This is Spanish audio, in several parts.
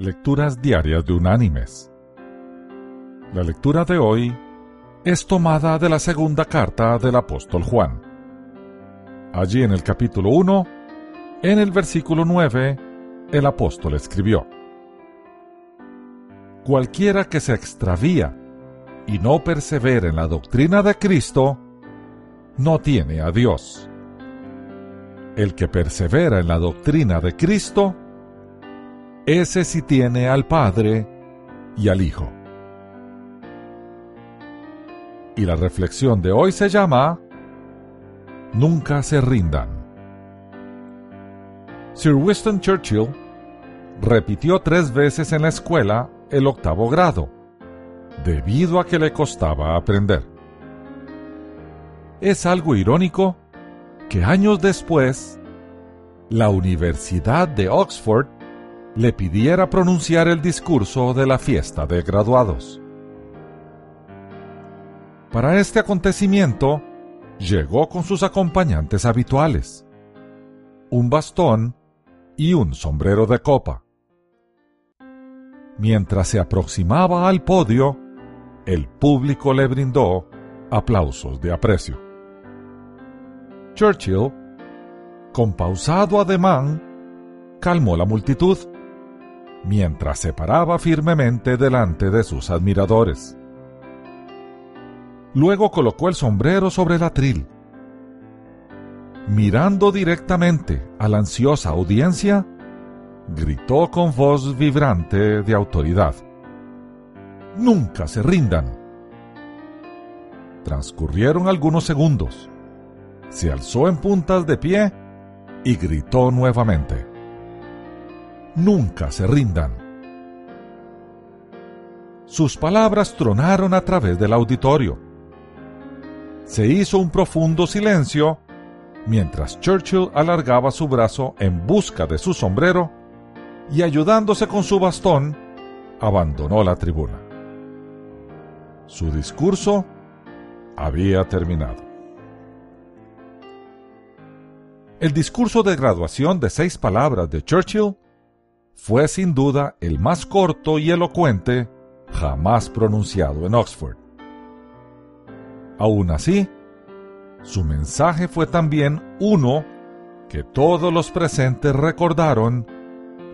Lecturas Diarias de Unánimes. La lectura de hoy es tomada de la segunda carta del apóstol Juan. Allí en el capítulo 1, en el versículo 9, el apóstol escribió, Cualquiera que se extravía y no persevera en la doctrina de Cristo, no tiene a Dios. El que persevera en la doctrina de Cristo, ese sí tiene al Padre y al Hijo. Y la reflexión de hoy se llama Nunca se rindan. Sir Winston Churchill repitió tres veces en la escuela el octavo grado, debido a que le costaba aprender. Es algo irónico que años después, la Universidad de Oxford le pidiera pronunciar el discurso de la fiesta de graduados. Para este acontecimiento, llegó con sus acompañantes habituales, un bastón y un sombrero de copa. Mientras se aproximaba al podio, el público le brindó aplausos de aprecio. Churchill, con pausado ademán, calmó la multitud, mientras se paraba firmemente delante de sus admiradores. Luego colocó el sombrero sobre el atril. Mirando directamente a la ansiosa audiencia, gritó con voz vibrante de autoridad. Nunca se rindan. Transcurrieron algunos segundos. Se alzó en puntas de pie y gritó nuevamente. Nunca se rindan. Sus palabras tronaron a través del auditorio. Se hizo un profundo silencio mientras Churchill alargaba su brazo en busca de su sombrero y ayudándose con su bastón, abandonó la tribuna. Su discurso había terminado. El discurso de graduación de seis palabras de Churchill fue sin duda el más corto y elocuente jamás pronunciado en Oxford. Aún así, su mensaje fue también uno que todos los presentes recordaron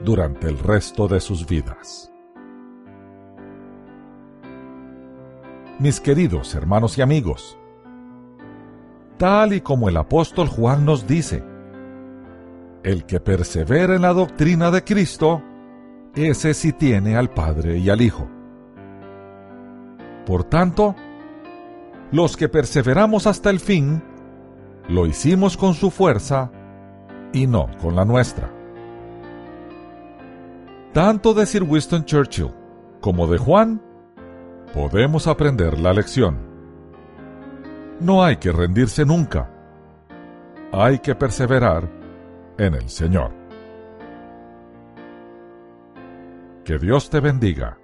durante el resto de sus vidas. Mis queridos hermanos y amigos, tal y como el apóstol Juan nos dice, el que persevera en la doctrina de Cristo, ese sí tiene al Padre y al Hijo. Por tanto, los que perseveramos hasta el fin, lo hicimos con su fuerza y no con la nuestra. Tanto de Sir Winston Churchill como de Juan, podemos aprender la lección. No hay que rendirse nunca. Hay que perseverar en el Señor. Que Dios te bendiga.